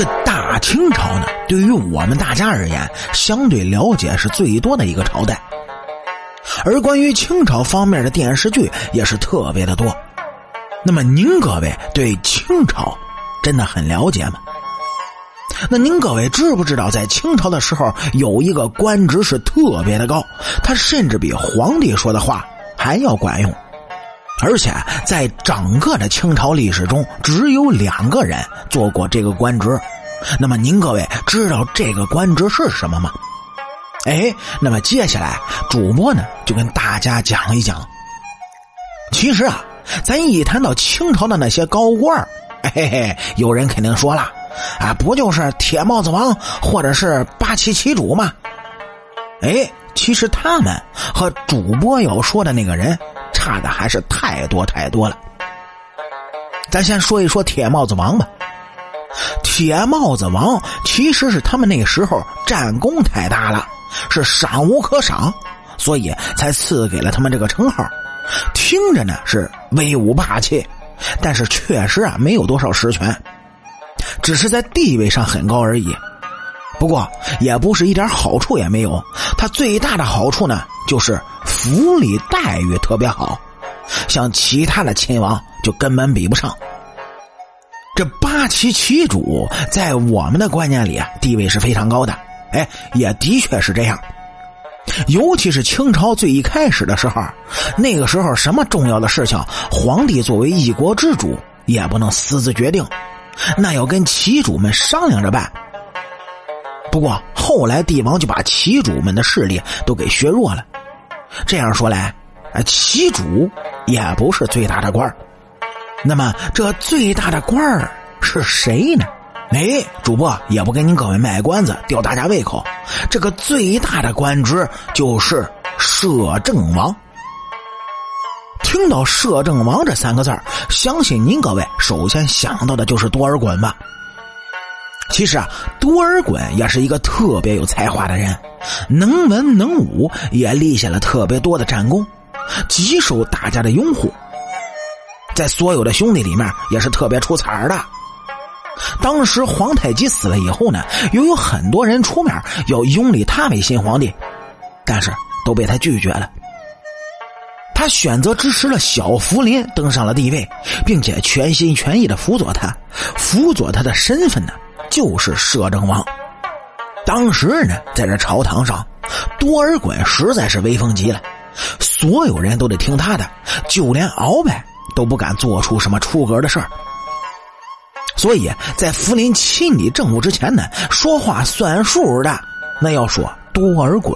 这大清朝呢，对于我们大家而言，相对了解是最多的一个朝代。而关于清朝方面的电视剧也是特别的多。那么您各位对清朝真的很了解吗？那您各位知不知道，在清朝的时候有一个官职是特别的高，他甚至比皇帝说的话还要管用。而且在整个的清朝历史中，只有两个人做过这个官职。那么您各位知道这个官职是什么吗？哎，那么接下来主播呢就跟大家讲一讲。其实啊，咱一谈到清朝的那些高官嘿嘿，有人肯定说了，啊，不就是铁帽子王或者是八旗旗主吗？哎，其实他们和主播要说的那个人。差的还是太多太多了。咱先说一说铁帽子王吧。铁帽子王其实是他们那时候战功太大了，是赏无可赏，所以才赐给了他们这个称号。听着呢是威武霸气，但是确实啊没有多少实权，只是在地位上很高而已。不过也不是一点好处也没有，他最大的好处呢就是。福利待遇特别好，像其他的亲王就根本比不上。这八旗旗主在我们的观念里啊，地位是非常高的。哎，也的确是这样。尤其是清朝最一开始的时候，那个时候什么重要的事情，皇帝作为一国之主也不能私自决定，那要跟旗主们商量着办。不过后来帝王就把旗主们的势力都给削弱了。这样说来，啊，旗主也不是最大的官那么，这最大的官儿是谁呢？哎，主播也不跟您各位卖关子，吊大家胃口。这个最大的官职就是摄政王。听到“摄政王”这三个字相信您各位首先想到的就是多尔衮吧？其实啊，多尔衮也是一个特别有才华的人，能文能武，也立下了特别多的战功，极受大家的拥护。在所有的兄弟里面，也是特别出彩的。当时皇太极死了以后呢，又有很多人出面要拥立他为新皇帝，但是都被他拒绝了。他选择支持了小福临登上了帝位，并且全心全意的辅佐他，辅佐他的身份呢？就是摄政王，当时呢，在这朝堂上，多尔衮实在是威风极了，所有人都得听他的，就连鳌拜都不敢做出什么出格的事儿。所以在福临亲理政务之前呢，说话算数的，那要说多尔衮，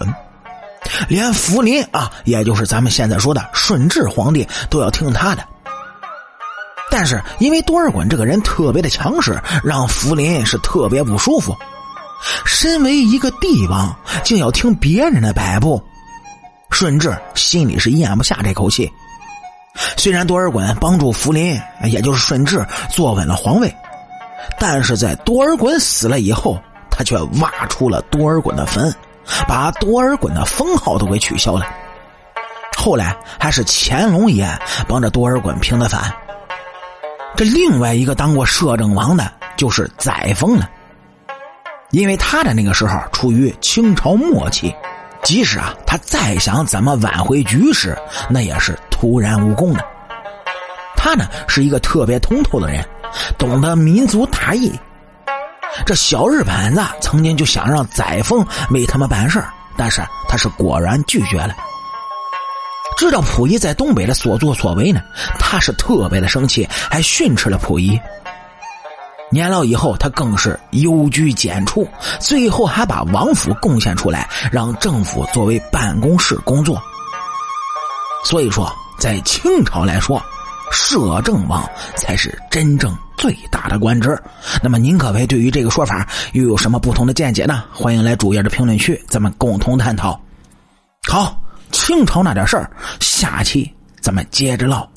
连福临啊，也就是咱们现在说的顺治皇帝，都要听他的。但是因为多尔衮这个人特别的强势，让福临是特别不舒服。身为一个帝王，竟要听别人的摆布，顺治心里是咽不下这口气。虽然多尔衮帮助福临，也就是顺治坐稳了皇位，但是在多尔衮死了以后，他却挖出了多尔衮的坟，把多尔衮的封号都给取消了。后来还是乾隆爷帮着多尔衮平的反。这另外一个当过摄政王的，就是载沣了。因为他的那个时候处于清朝末期，即使啊他再想怎么挽回局势，那也是徒然无功的。他呢是一个特别通透的人，懂得民族大义。这小日本子曾经就想让载沣为他们办事但是他是果然拒绝了。知道溥仪在东北的所作所为呢，他是特别的生气，还训斥了溥仪。年老以后，他更是忧居简出，最后还把王府贡献出来，让政府作为办公室工作。所以说，在清朝来说，摄政王才是真正最大的官职。那么，您各位对于这个说法又有什么不同的见解呢？欢迎来主页的评论区，咱们共同探讨。好。清朝那点事儿，下期咱们接着唠。